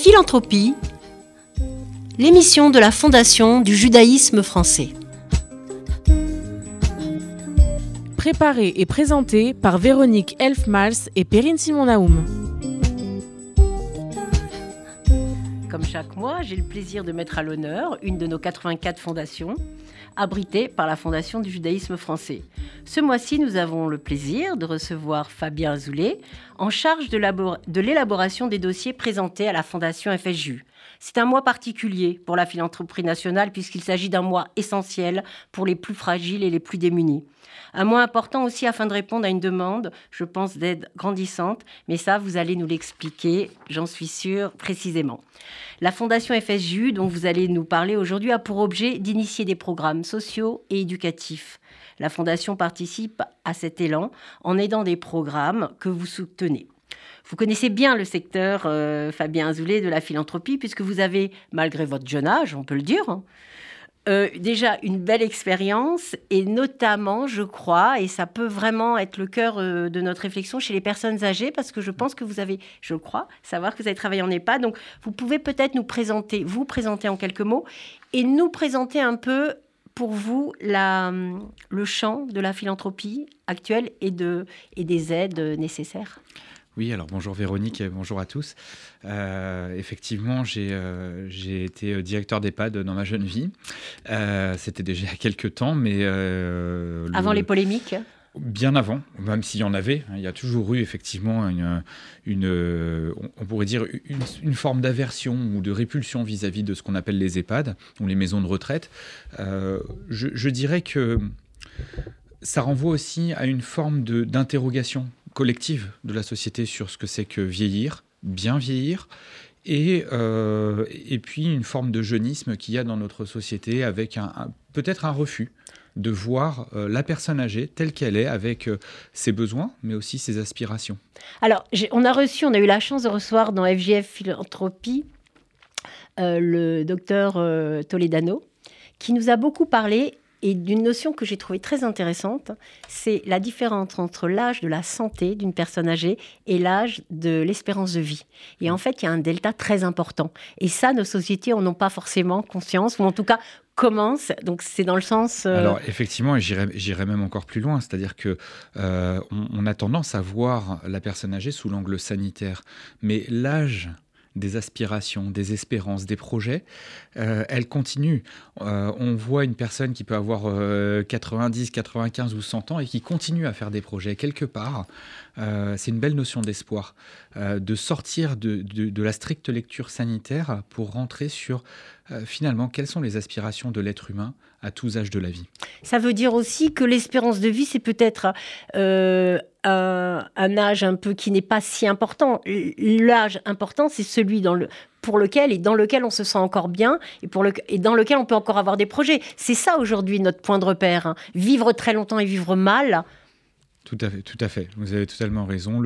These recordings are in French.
Philanthropie, l'émission de la Fondation du judaïsme français. Préparée et présentée par Véronique Elfmals et Perrine Simon-Naoum. Comme chaque mois, j'ai le plaisir de mettre à l'honneur une de nos 84 fondations, abritée par la Fondation du judaïsme français. Ce mois-ci, nous avons le plaisir de recevoir Fabien Azoulay, en charge de l'élaboration des dossiers présentés à la Fondation FSJU. C'est un mois particulier pour la philanthropie nationale puisqu'il s'agit d'un mois essentiel pour les plus fragiles et les plus démunis. Un mois important aussi afin de répondre à une demande, je pense, d'aide grandissante, mais ça, vous allez nous l'expliquer, j'en suis sûre, précisément. La Fondation FSJU, dont vous allez nous parler aujourd'hui, a pour objet d'initier des programmes sociaux et éducatifs. La Fondation participe à cet élan en aidant des programmes que vous soutenez. Vous connaissez bien le secteur, euh, Fabien Azoulay, de la philanthropie, puisque vous avez, malgré votre jeune âge, on peut le dire, hein, euh, déjà une belle expérience et notamment, je crois, et ça peut vraiment être le cœur euh, de notre réflexion chez les personnes âgées, parce que je pense que vous avez, je crois, savoir que vous avez travaillé en EHPAD. Donc, vous pouvez peut-être nous présenter, vous présenter en quelques mots et nous présenter un peu pour vous le champ de la philanthropie actuelle et des aides nécessaires oui, alors bonjour Véronique et bonjour à tous. Euh, effectivement, euh, j'ai été euh, directeur d'EHPAD dans ma jeune vie. C'était déjà il y a quelques temps, mais... avant les polémiques Bien avant, même s'il y en avait, hein, il y a toujours eu effectivement une, une on pourrait dire une, forme d'aversion ou de répulsion vis-à-vis de ce qu'on appelle les EHPAD ou les maisons de retraite. je, je, dirais que ça renvoie aussi à une forme d'interrogation collective de la société sur ce que c'est que vieillir, bien vieillir, et, euh, et puis une forme de jeunisme qu'il y a dans notre société avec un, peut-être un refus de voir euh, la personne âgée telle qu'elle est, avec euh, ses besoins, mais aussi ses aspirations. Alors, on a reçu, on a eu la chance de recevoir dans FGF Philanthropie le docteur Toledano, qui nous a beaucoup parlé et d'une notion que j'ai trouvée très intéressante, c'est la différence entre l'âge de la santé d'une personne âgée et l'âge de l'espérance de vie. Et en fait, il y a un delta très important. Et ça, nos sociétés en ont pas forcément conscience, ou en tout cas commencent. Donc c'est dans le sens. Euh, Alors effectivement, et j'irai même encore plus loin, c'est-à-dire que euh, on a tendance à voir la personne âgée sous l'angle sanitaire, mais l'âge des aspirations, des espérances, des projets, euh, elle continue. Euh, on voit une personne qui peut avoir 90, euh, 95 ou 100 ans et qui continue à faire des projets. Quelque part, c'est une belle notion d'espoir, de sortir de, de, la stricte lecture sanitaire pour rentrer sur finalement quelles sont les aspirations de l'être humain à tous âges de la vie. Ça veut dire aussi que l'espérance de vie, c'est peut-être euh, un, âge un peu qui n'est pas si important. L'âge important, c'est celui pour lequel et dans lequel on se sent encore bien et dans lequel on peut encore avoir des projets. C'est ça aujourd'hui notre point de repère. Hein. Vivre très longtemps et vivre mal, tout à fait, tout à fait. Vous avez totalement raison.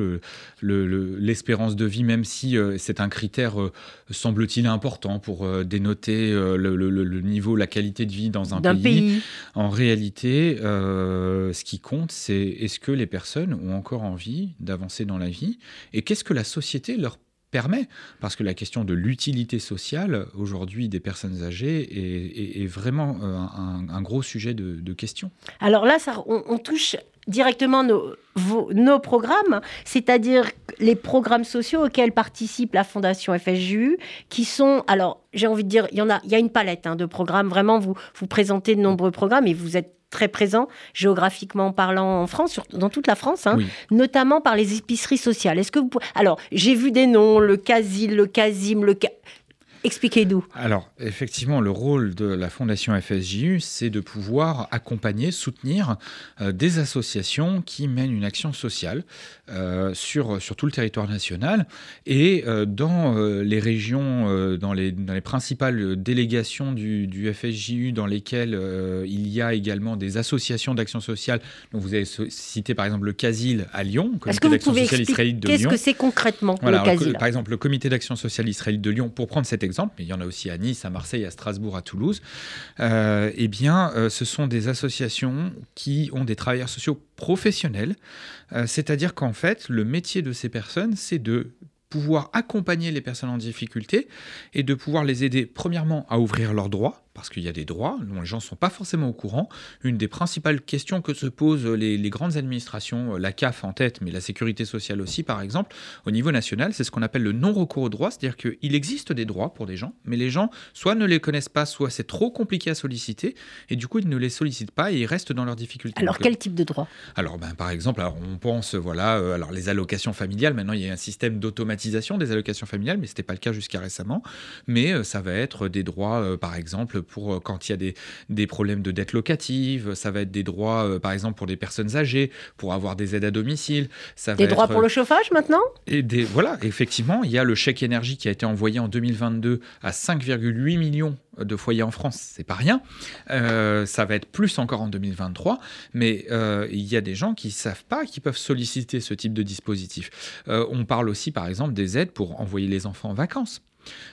L'espérance le, de vie, même si euh, c'est un critère, euh, semble-t-il, important pour euh, dénoter le, niveau, la qualité de vie dans un pays, en réalité, ce qui compte, c'est est-ce que les personnes ont encore envie d'avancer dans la vie et qu'est-ce que la société leur permet, parce que la question de l'utilité sociale aujourd'hui des personnes âgées est, vraiment un, gros sujet de, question. Alors là, ça, on touche directement nos, nos programmes, c'est-à-dire les programmes sociaux auxquels participe la Fondation FSJU, qui sont, alors j'ai envie de dire, il y en a, il y a une palette hein, de programmes. Vraiment, vous vous présentez de nombreux programmes et vous êtes très présent géographiquement parlant en France, dans toute la France, hein, notamment par les épiceries sociales. Est-ce que vous alors j'ai vu des noms, le Casil, le Casim, le Expliquez-nous. Alors, effectivement, le rôle de la Fondation FSJU, c'est de pouvoir accompagner, soutenir euh, des associations qui mènent une action sociale euh, sur, sur tout le territoire national et euh, dans les régions, dans les, dans, les, principales délégations du, du FSJU dans lesquelles il y a également des associations d'action sociale. Donc, vous avez cité par exemple le CASIL à Lyon, Comité d'action sociale israélite de Lyon. Qu'est-ce que c'est concrètement le CASIL? Par exemple, le Comité d'action sociale israélite de Lyon, pour prendre cet exemple, mais il y en a aussi à Nice, à Marseille, à Strasbourg, à Toulouse, euh, eh bien, euh, ce sont des associations qui ont des travailleurs sociaux professionnels, euh, c'est-à-dire qu'en fait, le métier de ces personnes, c'est de pouvoir accompagner les personnes en difficulté et de pouvoir les aider, premièrement, à ouvrir leurs droits, parce qu'il y a des droits dont les gens ne sont pas forcément au courant. Une des principales questions que se posent les, grandes administrations, la CAF en tête, mais la sécurité sociale aussi, par exemple, au niveau national, c'est ce qu'on appelle le non-recours aux droits, c'est-à-dire qu'il existe des droits pour des gens, mais les gens soit ne les connaissent pas, soit c'est trop compliqué à solliciter, et du coup ils ne les sollicitent pas et ils restent dans leurs difficultés. Alors quel type de droit? Alors ben, par exemple, alors, on pense, voilà, euh, alors les allocations familiales, maintenant il y a un système d'automatisation des allocations familiales, mais ce n'était pas le cas jusqu'à récemment, mais euh, ça va être des droits, euh, par exemple, pour euh, quand il y a des, des, problèmes de dette locative, ça va être des droits, euh, par exemple, pour des personnes âgées, pour avoir des aides à domicile. Ça des droits pour le chauffage maintenant? et des, Voilà, effectivement, il y a le chèque énergie qui a été envoyé en 2022 à 5,8 millions de foyers en France, c'est pas rien. Euh, ça va être plus encore en 2023, mais il y a des gens qui savent pas qu'ils peuvent solliciter ce type de dispositif. on parle aussi, par exemple, des aides pour envoyer les enfants en vacances.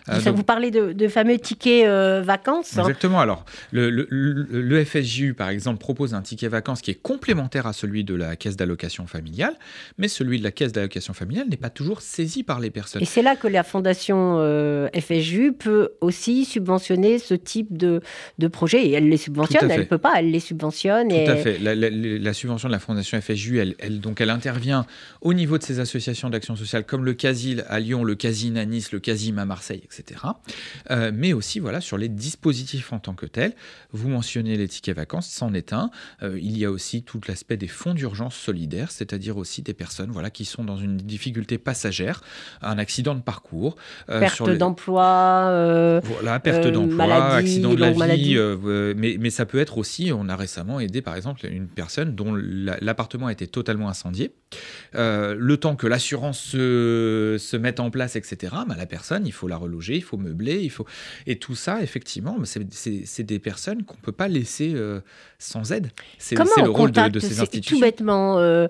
Euh, vous parlez de, fameux tickets euh, vacances. Hein. Exactement. Alors, le, le, FSJU, par exemple, propose un ticket vacances qui est complémentaire à celui de la caisse d'allocation familiale, mais celui de la caisse d'allocation familiale n'est pas toujours saisi par les personnes. Et c'est là que la fondation euh, FSJU peut aussi subventionner ce type de, de projet. Et elle les subventionne, elle ne peut pas, elle les subventionne. Tout à fait. La, subvention de la fondation FSJU, elle, elle, donc, elle intervient au niveau de ces associations d'action sociale comme le CASIL à Lyon, le CASIN à Nice, le CASIM à Marseille, etc. Euh, mais aussi voilà sur les dispositifs en tant que tels. Vous mentionnez les tickets vacances, c'en est un. Euh, il y a aussi tout l'aspect des fonds d'urgence solidaires, c'est-à-dire aussi des personnes voilà qui sont dans une difficulté passagère, un accident de parcours, euh, perte d'emploi, voilà perte d'emploi, accident de la vie, mais, mais ça peut être aussi. On a récemment aidé par exemple une personne dont l'appartement a été totalement incendié. le temps que l'assurance se, se, mette en place, etc. Bah, la personne, il faut la reloger, il faut meubler, il faut et tout ça, effectivement, c'est des personnes qu'on peut pas laisser euh, sans aide. C'est le rôle de, ces institutions. Tout bêtement. Euh,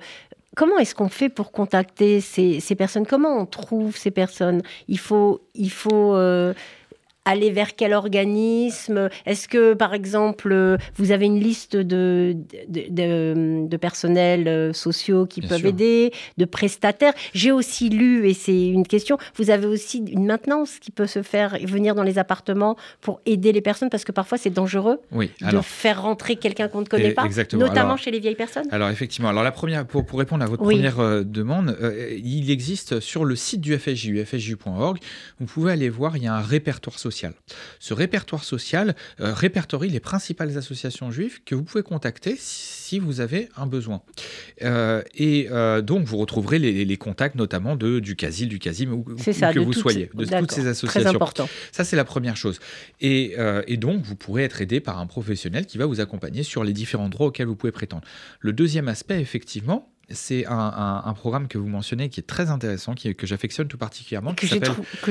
comment est-ce qu'on fait pour contacter ces, ces, personnes? Comment on trouve ces personnes? Il faut, il faut euh, aller vers quel organisme? Est-ce que, par exemple, vous avez une liste de, de, de, personnels euh, sociaux qui peuvent aider, de prestataires? J'ai aussi lu, et c'est une question, vous avez aussi une maintenance qui peut se faire venir dans les appartements pour aider les personnes, parce que parfois c'est dangereux de faire rentrer quelqu'un qu'on ne connaît pas, notamment chez les vieilles personnes. Alors effectivement, alors la première, pour, pour répondre à votre première euh, demande, euh, il existe sur le site du FSJU, fsju.org, vous pouvez aller voir, il y a un répertoire social ce répertoire social euh, répertorie les principales associations juives que vous pouvez contacter si vous avez un besoin. Euh, et euh, donc, vous retrouverez les, contacts notamment de, du CASIL, du CASIM, ou, que vous soyez, de toutes ces associations. Très important. Ça, c'est la première chose. Et, et, donc, vous pourrez être aidé par un professionnel qui va vous accompagner sur les différents droits auxquels vous pouvez prétendre. Le deuxième aspect, effectivement, c'est un, programme que vous mentionnez qui est très intéressant, qui, que j'affectionne tout particulièrement. Que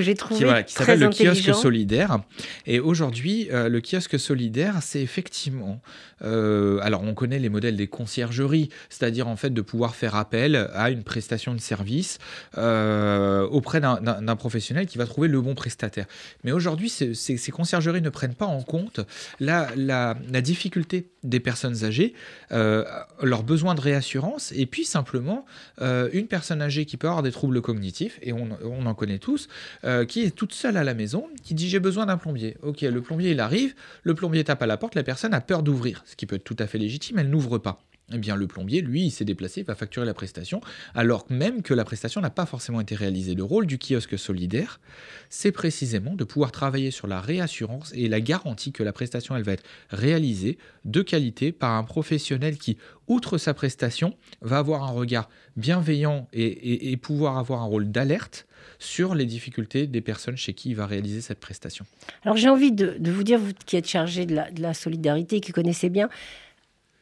j'ai trouvé qui, s'appelle le kiosque solidaire. Et aujourd'hui, euh, le kiosque solidaire, c'est effectivement. Euh, alors, on connaît les modèles des conciergeries, c'est-à-dire en fait de pouvoir faire appel à une prestation de service euh, auprès d'un professionnel qui va trouver le bon prestataire. Mais aujourd'hui, ces, conciergeries ne prennent pas en compte la, la, la difficulté des personnes âgées, leurs besoins de réassurance et puis simplement euh, une personne âgée qui peut avoir des troubles cognitifs, et on, en connaît tous, euh, qui est toute seule à la maison, qui dit j'ai besoin d'un plombier. Ok, le plombier il arrive, le plombier tape à la porte, la personne a peur d'ouvrir, ce qui peut être tout à fait légitime, elle n'ouvre pas eh bien le plombier, lui, il s'est déplacé, il va facturer la prestation, alors même que la prestation n'a pas forcément été réalisée. Le rôle du kiosque solidaire, c'est précisément de pouvoir travailler sur la réassurance et la garantie que la prestation, elle va être réalisée de qualité par un professionnel qui, outre sa prestation, va avoir un regard bienveillant et, pouvoir avoir un rôle d'alerte sur les difficultés des personnes chez qui il va réaliser cette prestation. Alors j'ai envie de, vous dire, vous qui êtes chargé de la, de la solidarité, qui connaissez bien,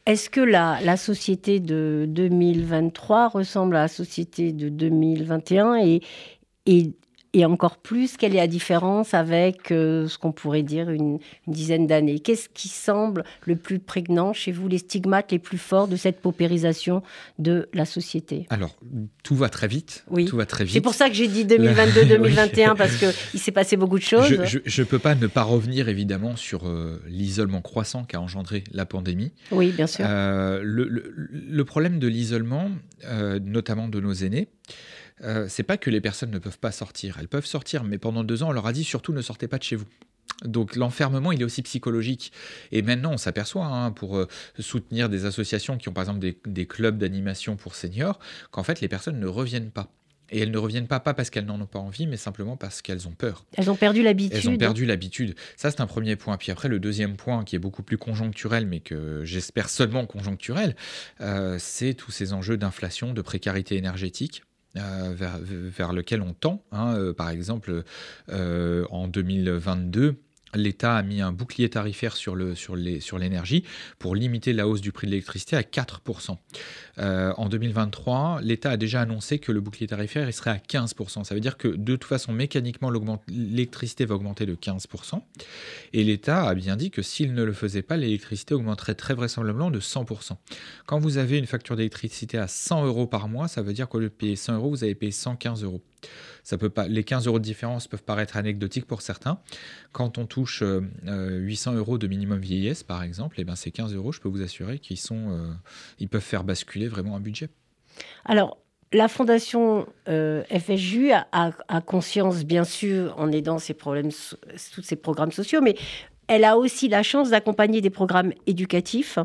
est-ce que la, société de 2023 ressemble à la société de 2021 et, et et encore plus, quelle est la différence avec euh, ce qu'on pourrait dire une, dizaine d'années Qu'est-ce qui semble le plus prégnant chez vous, les stigmates les plus forts de cette paupérisation de la société? Alors, tout va très vite. Oui. Tout va très vite. C'est pour ça que j'ai dit 2022-2021, parce qu'il s'est passé beaucoup de choses. Je ne peux pas ne pas revenir, évidemment, sur euh, l'isolement croissant qu'a engendré la pandémie. Oui, bien sûr. Euh, le, le, problème de l'isolement, notamment de nos aînés, c'est pas que les personnes ne peuvent pas sortir. Elles peuvent sortir, mais pendant deux ans, on leur a dit surtout ne sortez pas de chez vous. Donc l'enfermement, il est aussi psychologique. Et maintenant, on s'aperçoit, hein, pour euh, soutenir des associations qui ont par exemple des, clubs d'animation pour seniors, qu'en fait, les personnes ne reviennent pas. Et elles ne reviennent pas, pas parce qu'elles n'en ont pas envie, mais simplement parce qu'elles ont peur. Elles ont perdu l'habitude. Elles ont perdu l'habitude. Ça, c'est un premier point. Puis après, le deuxième point, qui est beaucoup plus conjoncturel, mais que j'espère seulement conjoncturel, euh, c'est tous ces enjeux d'inflation, de précarité énergétique. Euh, vers, lequel on tend. Hein. par exemple, en 2022, L'État a mis un bouclier tarifaire sur, l'énergie pour limiter la hausse du prix de l'électricité à 4%. Euh, en 2023, l'État a déjà annoncé que le bouclier tarifaire serait à 15%. Ça veut dire que de toute façon, mécaniquement, l'électricité va augmenter de 15%. Et l'État a bien dit que s'il ne le faisait pas, l'électricité augmenterait très vraisemblablement de 100%. Quand vous avez une facture d'électricité à 100 euros par mois, ça veut dire qu'au lieu de payer 100 euros, vous avez payé 115 euros. Ça peut pas, les 15 euros de différence peuvent paraître anecdotiques pour certains. Quand on touche 800 euh, euros de minimum vieillesse, par exemple, et eh ben ces 15 euros, je peux vous assurer qu'ils sont, euh, ils peuvent faire basculer vraiment un budget. Alors, la fondation euh, a, conscience, bien sûr, en aidant ces problèmes, tous ces programmes sociaux, mais elle a aussi la chance d'accompagner des programmes éducatifs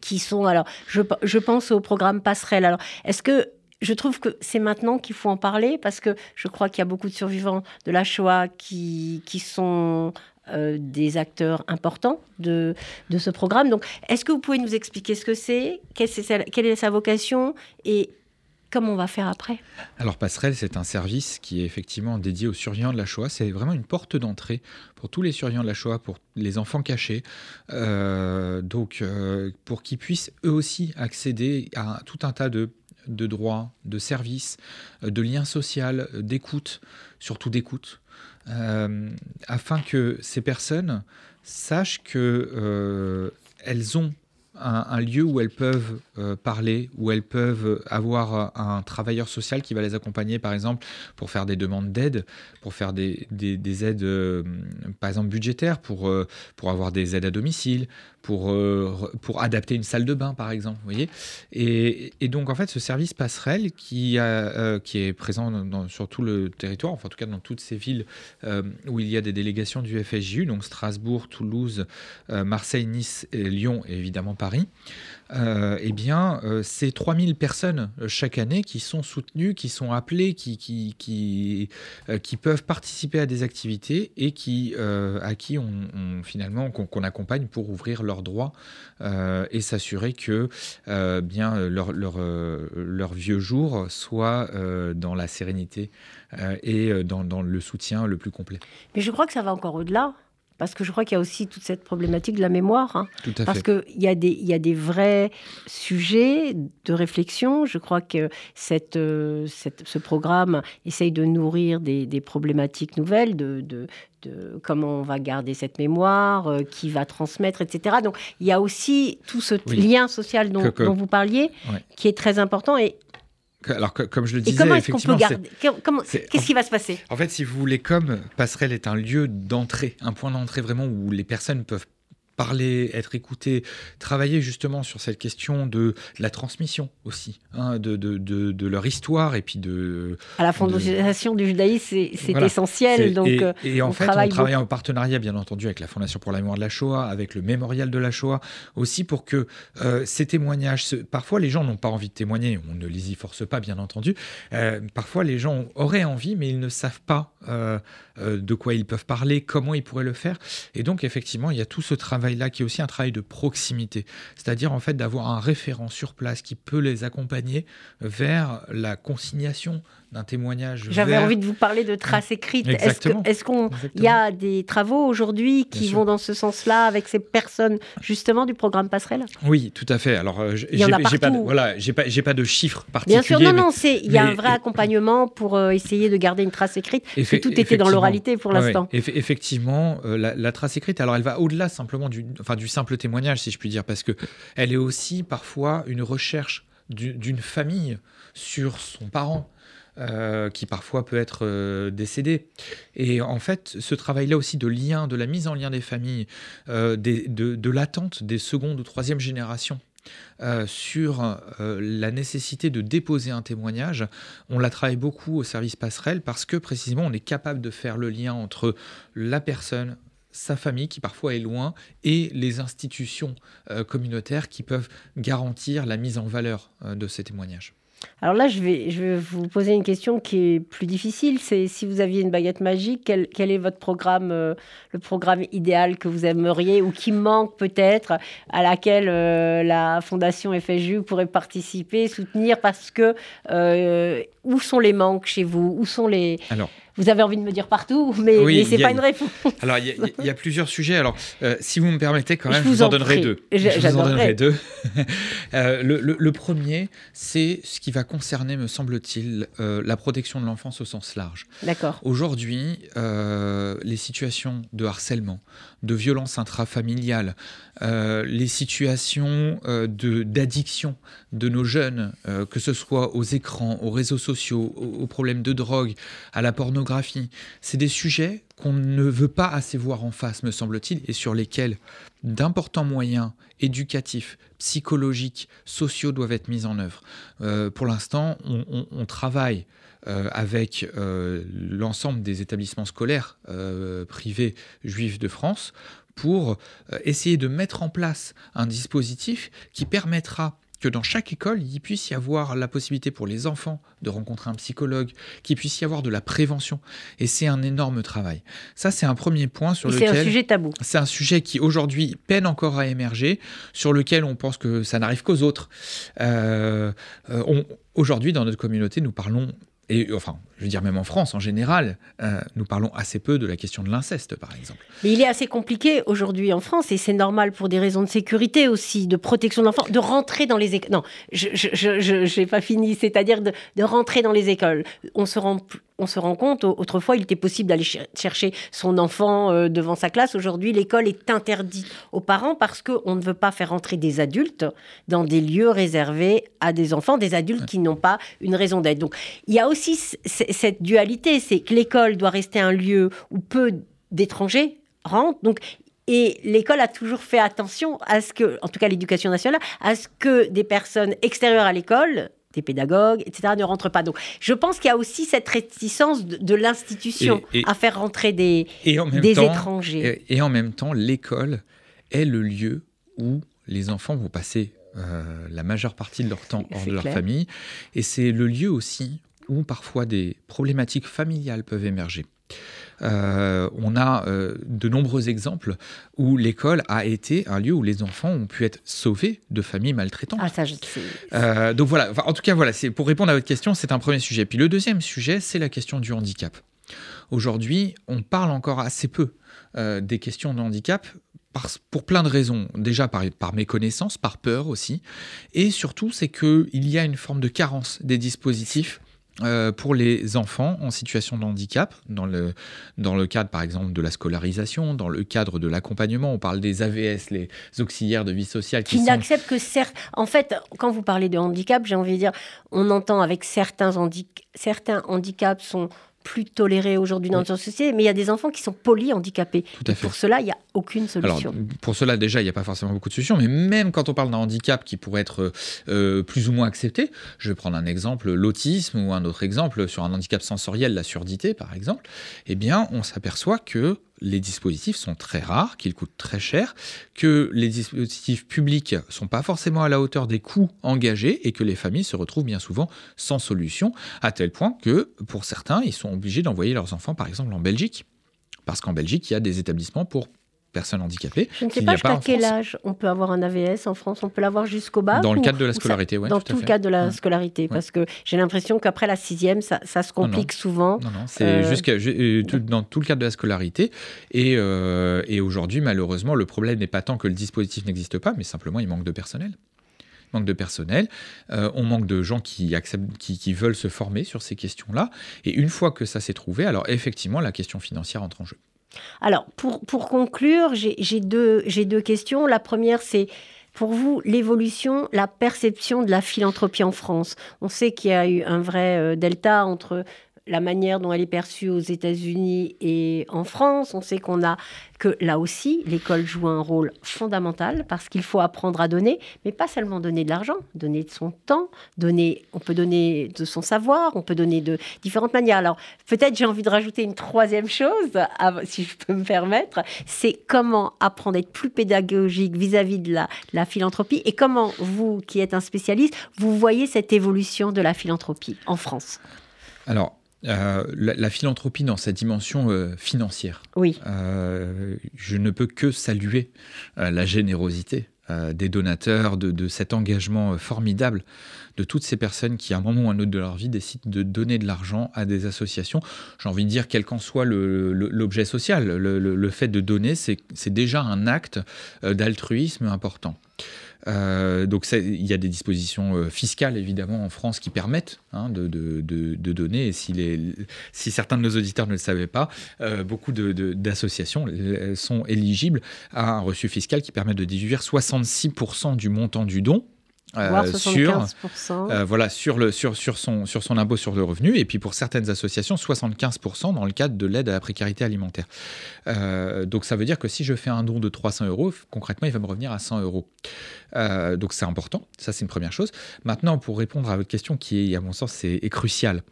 qui sont alors je, je pense au programme passerelle alors est-ce que je trouve que c'est maintenant qu'il faut en parler parce que je crois qu'il y a beaucoup de survivants de la Shoah qui, qui sont euh, des acteurs importants de, de ce programme. Donc, est-ce que vous pouvez nous expliquer ce que c'est, quelle est sa vocation? Et comment on va faire après? Alors Passerelle, c'est un service qui est effectivement dédié aux survivants de la Shoah. C'est vraiment une porte d'entrée pour tous les survivants de la Shoah, pour les enfants cachés, euh, donc euh, pour qu'ils puissent eux aussi accéder à tout un tas de de droits, de services, euh, de liens sociaux, euh, d'écoute, surtout d'écoute, euh, afin que ces personnes sachent qu'elles ont un, lieu où elles peuvent parler, où elles peuvent avoir un travailleur social qui va les accompagner, par exemple, pour faire des demandes d'aide, pour faire des, aides, par exemple, budgétaires, pour, pour avoir des aides à domicile, pour, euh, pour adapter une salle de bain, par exemple. Voyez et, donc, en fait, ce service passerelle qui, euh, qui est présent sur tout le territoire, enfin, en tout cas dans toutes ces villes euh, où il y a des délégations du FSJU, donc Strasbourg, Toulouse, Marseille, Nice, et Lyon et évidemment Paris, eh bien, c'est 3000 personnes chaque année qui sont soutenues, qui sont appelées, qui, qui peuvent participer à des activités et qui, à qui on, finalement qu'on accompagne pour ouvrir leur leurs droits euh, et s'assurer que euh, bien leur, euh, vieux jour soit dans la sérénité et dans le soutien le plus complet. Mais je crois que ça va encore au-delà parce que je crois qu'il y a aussi toute cette problématique de la mémoire. Hein. Tout à parce qu'il y, a des, y a des vrais sujets de réflexion. Je crois que cette, cette, ce programme essaye de nourrir des, des problématiques nouvelles, de, de, de comment on va garder cette mémoire, euh, qui va transmettre, etc. Donc il y a aussi tout ce lien social dont, vous parliez, qui est très important. Et alors, comme je le disais, comment est-ce qu'on peut garder Qu'est-ce qui va se passer? En fait, si vous voulez, comme Passerelle est un lieu d'entrée, un point d'entrée vraiment où les personnes peuvent parler, être écouté, travailler justement sur cette question de, la transmission aussi, hein, de, de, de, leur histoire et puis de... À la fondation du judaïsme, c'est essentiel. Donc, et, et en on fait, travaille on travaille en partenariat, bien entendu, avec la Fondation pour la mémoire de la Shoah, avec le mémorial de la Shoah, aussi pour que euh, ces témoignages... Parfois, les gens n'ont pas envie de témoigner, on ne les y force pas, bien entendu. Euh, parfois, les gens auraient envie, mais ils ne savent pas euh, de quoi ils peuvent parler, comment ils pourraient le faire. Et donc, effectivement, il y a tout ce travail là qui est aussi un travail de proximité, c'est-à-dire en fait d'avoir un référent sur place qui peut les accompagner vers la consignation d'un témoignage. J'avais envie de vous parler de traces écrites. Est-ce qu'il y a des travaux aujourd'hui qui vont dans ce sens-là avec ces personnes justement du programme Passerelle? Oui, tout à fait. Alors, euh, j'ai pas, de, voilà, j'ai pas, pas de chiffres particuliers. Bien sûr, non, non, il y a un vrai accompagnement pour euh, essayer de garder une trace écrite. tout était dans l'oralité pour l'instant. effectivement, euh, la, trace écrite, alors elle va au-delà simplement du, enfin, du simple témoignage, si je puis dire, parce que elle est aussi parfois une recherche d'une famille sur son parent, euh, qui parfois peut être euh, décédé. Et en fait, ce travail-là aussi de lien, de la mise en lien des familles, euh, de, l'attente des secondes ou troisième générations sur la nécessité de déposer un témoignage. On la travaille beaucoup au service passerelle parce que précisément on est capable de faire le lien entre la personne, sa famille qui parfois est loin et les institutions communautaires qui peuvent garantir la mise en valeur de ces témoignages. Alors là, je vais, je vais vous poser une question qui est plus difficile. C'est si vous aviez une baguette magique, quel, quel est votre programme, euh, le programme idéal que vous aimeriez ou qui manque peut-être, à laquelle euh, la Fondation FSJU pourrait participer, soutenir parce que euh, où sont les manques chez vous? Où sont les... vous avez envie de me dire partout, mais, mais ce n'est pas une réponse. Alors, il y, a plusieurs sujets. Alors, euh, si vous me permettez, quand même, je vous, en, donnerai deux. Je, vous en donnerai deux. Euh, le, premier, c'est ce qui va concerner, me semble-t-il, euh, la protection de l'enfance au sens large. D'accord. Aujourd'hui, les situations de harcèlement, de violence intrafamiliale, les situations d'addiction de, nos jeunes, que ce soit aux écrans, aux réseaux sociaux, aux, aux problèmes de drogue, à la pornographie, c'est des sujets qu'on ne veut pas assez voir en face, me semble-t-il, et sur lesquels d'importants moyens éducatifs, psychologiques, sociaux doivent être mis en œuvre. Euh, pour l'instant, on, travaille euh, avec euh, l'ensemble des établissements scolaires privés juifs de France pour essayer de mettre en place un dispositif qui permettra que dans chaque école, il puisse y avoir la possibilité pour les enfants de rencontrer un psychologue, qu'il puisse y avoir de la prévention. Et c'est un énorme travail. Ça, c'est un premier point sur lequel... C'est un sujet tabou. C'est un sujet qui, aujourd'hui, peine encore à émerger, sur lequel on pense que ça n'arrive qu'aux autres. Euh, euh, aujourd'hui, dans notre communauté, nous parlons et enfin, je veux dire même en France en général, euh, nous parlons assez peu de la question de l'inceste, par exemple. Mais il est assez compliqué aujourd'hui en France, et c'est normal pour des raisons de sécurité aussi, de protection de l'enfant, de rentrer dans les écoles. Non, je n'ai pas fini, c'est-à-dire de, rentrer dans les écoles. On se rend on se rend compte, autrefois, il était possible d'aller chercher son enfant euh, devant sa classe. Aujourd'hui, l'école est interdite aux parents parce qu'on ne veut pas faire entrer des adultes dans des lieux réservés à des enfants, des adultes qui n'ont pas une raison d'être. Donc, il y a aussi cette dualité, c'est que l'école doit rester un lieu où peu d'étrangers rentrent. Donc, et l'école a toujours fait attention à ce que, en tout cas l'éducation nationale, à ce que des personnes extérieures à l'école des pédagogues, etc., ne rentrent pas. Donc, je pense qu'il y a aussi cette réticence de, l'institution à faire rentrer des, des étrangers. Et, en même temps, l'école est le lieu où les enfants vont passer euh, la majeure partie de leur temps hors de leur famille. Et c'est le lieu aussi où parfois des problématiques familiales peuvent émerger. Euh, on a euh, de nombreux exemples où l'école a été un lieu où les enfants ont pu être sauvés de familles maltraitantes. Ah, ça, je euh, donc voilà, en tout cas, voilà, pour répondre à votre question, c'est un premier sujet. Puis le deuxième sujet, c'est la question du handicap. Aujourd'hui, on parle encore assez peu des questions de handicap pour plein de raisons. Déjà par, par méconnaissance, par peur aussi. Et surtout, c'est qu'il y a une forme de carence des dispositifs euh, pour les enfants en situation de handicap, dans le, dans le cadre par exemple de la scolarisation, dans le cadre de l'accompagnement, on parle des AVS, les auxiliaires de vie sociale. Qui, n'acceptent que certes. En fait, quand vous parlez de handicap, j'ai envie de dire, on entend avec certains, certains handicaps sont plus toléré aujourd'hui dans notre société, mais il y a des enfants qui sont polyhandicapés. Tout Pour cela, il n'y a aucune solution. Alors, pour cela, déjà, il n'y a pas forcément beaucoup de solutions, mais même quand on parle d'un handicap qui pourrait être euh, plus ou moins accepté, je vais prendre un exemple, l'autisme, ou un autre exemple sur un handicap sensoriel, la surdité, par exemple, eh bien, on s'aperçoit que les dispositifs sont très rares, qu'ils coûtent très cher, que les dispositifs publics sont pas forcément à la hauteur des coûts engagés et que les familles se retrouvent bien souvent sans solution, à tel point que pour certains, ils sont obligés d'envoyer leurs enfants par exemple en Belgique. Parce qu'en Belgique, il y a des établissements pour personnes handicapées. Je ne sais pas jusqu'à quel âge on peut avoir un AVS en France. On peut l'avoir jusqu'au bas Dans le cadre de la scolarité, oui. Dans tout, le cadre de la scolarité, parce que j'ai l'impression qu'après la sixième, ça, ça se complique souvent. Non, non, c'est euh, jusqu'à euh, dans tout le cadre de la scolarité. Et, euh, et aujourd'hui, malheureusement, le problème n'est pas tant que le dispositif n'existe pas, mais simplement il manque de personnel manque de personnel, on manque de gens qui, acceptent, qui, qui, veulent se former sur ces questions-là. Et une fois que ça s'est trouvé, alors effectivement, la question financière entre en jeu. Alors, pour, conclure, j'ai deux, deux questions. La première, c'est pour vous, l'évolution, la perception de la philanthropie en France. On sait qu'il y a eu un vrai euh, delta entre la manière dont elle est perçue aux États-Unis et en France. On sait qu'on a que là aussi, l'école joue un rôle fondamental parce qu'il faut apprendre à donner, mais pas seulement donner de l'argent, donner de son temps, donner, on peut donner de son savoir, on peut donner de différentes manières. Alors peut-être j'ai envie de rajouter une troisième chose, si je peux me permettre, c'est comment apprendre à être plus pédagogique vis-à-vis de la, la philanthropie et comment vous, qui êtes un spécialiste, vous voyez cette évolution de la philanthropie en France? Alors, euh, la, philanthropie dans sa dimension euh, financière. Oui. Euh, je ne peux que saluer la générosité des donateurs, de, cet engagement formidable de toutes ces personnes qui, à un moment ou à un autre de leur vie, décident de donner de l'argent à des associations. J'ai envie de dire, quel qu'en soit l'objet social, le, fait de donner, c'est déjà un acte d'altruisme important. Euh, donc il y a des dispositions euh, fiscales évidemment en France qui permettent hein, de, donner. Si, certains de nos auditeurs ne le savaient pas, euh, beaucoup d'associations sont éligibles à un reçu fiscal qui permet de déduire 66% du montant du don euh, sur, euh, voilà, sur, le, sur, sur, son, sur son impôt sur le revenu, et puis pour certaines associations, 75% dans le cadre de l'aide à la précarité alimentaire. Euh, donc ça veut dire que si je fais un don de 300 euros, concrètement, il va me revenir à 100 euros. donc c'est important, ça c'est une première chose. Maintenant, pour répondre à votre question qui est, à mon sens, est, est cruciale,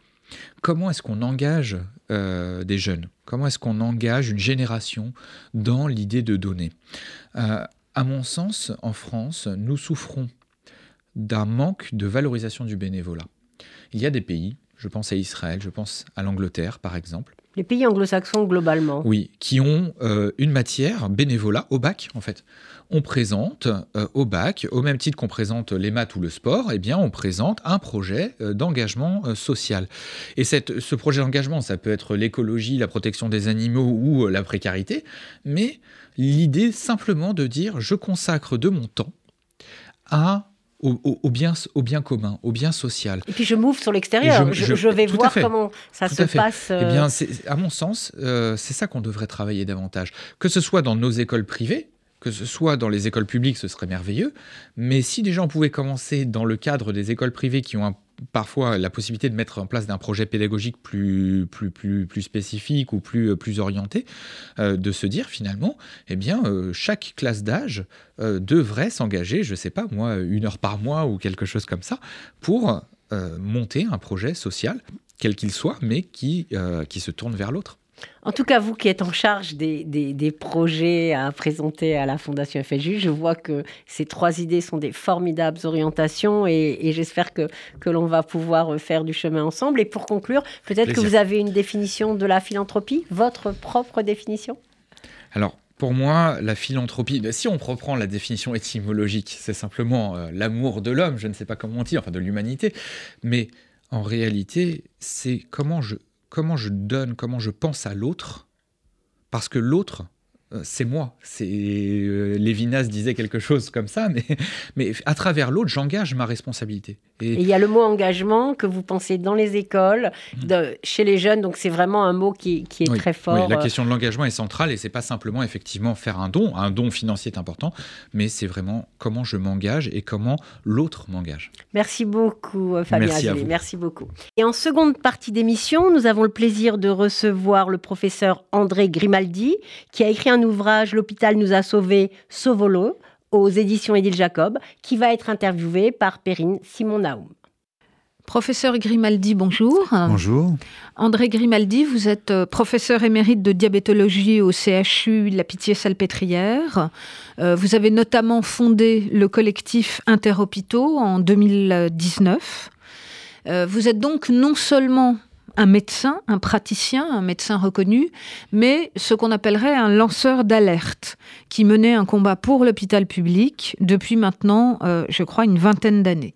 comment est-ce qu'on engage des jeunes? Comment est-ce qu'on engage une génération dans l'idée de donner? À mon sens, en France, nous souffrons d'un manque de valorisation du bénévolat. Il y a des pays, je pense à Israël, je pense à l'Angleterre par exemple. Les pays anglo-saxons globalement. Oui, qui ont euh, une matière bénévolat au bac en fait. On présente euh, au bac, au même titre qu'on présente les maths ou le sport, eh bien on présente un projet euh, d'engagement social. Et cette, ce projet d'engagement, ça peut être l'écologie, la protection des animaux ou la précarité, mais l'idée simplement de dire je consacre de mon temps à au, bien, au bien commun, au bien social. Et puis je m'ouvre sur l'extérieur, je, vais voir comment ça se passe. Eh bien, euh. à mon sens, euh, c'est ça qu'on devrait travailler davantage. Que ce soit dans nos écoles privées, que ce soit dans les écoles publiques, ce serait merveilleux. Mais si des gens pouvaient commencer dans le cadre des écoles privées qui ont un parfois la possibilité de mettre en place d'un projet pédagogique plus, plus, plus, plus spécifique ou plus, plus orienté, euh, de se dire finalement, eh bien, euh, chaque classe d'âge euh, devrait s'engager, je ne sais pas moi, une heure par mois ou quelque chose comme ça, pour monter un projet social, quel qu'il soit, mais qui, qui se tourne vers l'autre. En tout cas, vous qui êtes en charge des, projets à présenter à la Fondation FLJ, je vois que ces trois idées sont des formidables orientations et, j'espère que, que l'on va pouvoir faire du chemin ensemble. Et pour conclure, peut-être que vous avez une définition de la philanthropie, votre propre définition? Alors, pour moi, la philanthropie, si on reprend la définition étymologique, c'est simplement euh, l'amour de l'homme, je ne sais pas comment dire, enfin de l'humanité, mais en réalité, c'est comment je comment je donne, comment je pense à l'autre, parce que l'autre, c'est moi. C'est euh, Lévinas disait quelque chose comme ça, mais, mais à travers l'autre, j'engage ma responsabilité. Et il y a le mot engagement que vous pensez dans les écoles, de, chez les jeunes, donc c'est vraiment un mot qui, qui est très fort. Oui, la question de l'engagement est centrale et c'est pas simplement effectivement faire un don. Un don financier est important, mais c'est vraiment comment je m'engage et comment l'autre m'engage. Merci beaucoup, euh, Fabien Merci, Merci beaucoup. Et en seconde partie d'émission, nous avons le plaisir de recevoir le professeur André Grimaldi, qui a écrit un ouvrage L'hôpital nous a sauvés, Sauvolo aux éditions Édile Jacob, qui va être interviewé par Perrine Simon-Naoum. Professeur Grimaldi, bonjour. Bonjour. André Grimaldi, vous êtes euh, professeur émérite de diabétologie au CHU La Pitié-Salpêtrière. Euh, vous avez notamment fondé le collectif Interhôpitaux en 2019. Euh, vous êtes donc non seulement un médecin, un praticien, un médecin reconnu, mais ce qu'on appellerait un lanceur d'alerte, qui menait un combat pour l'hôpital public depuis maintenant, euh, je crois, une vingtaine d'années.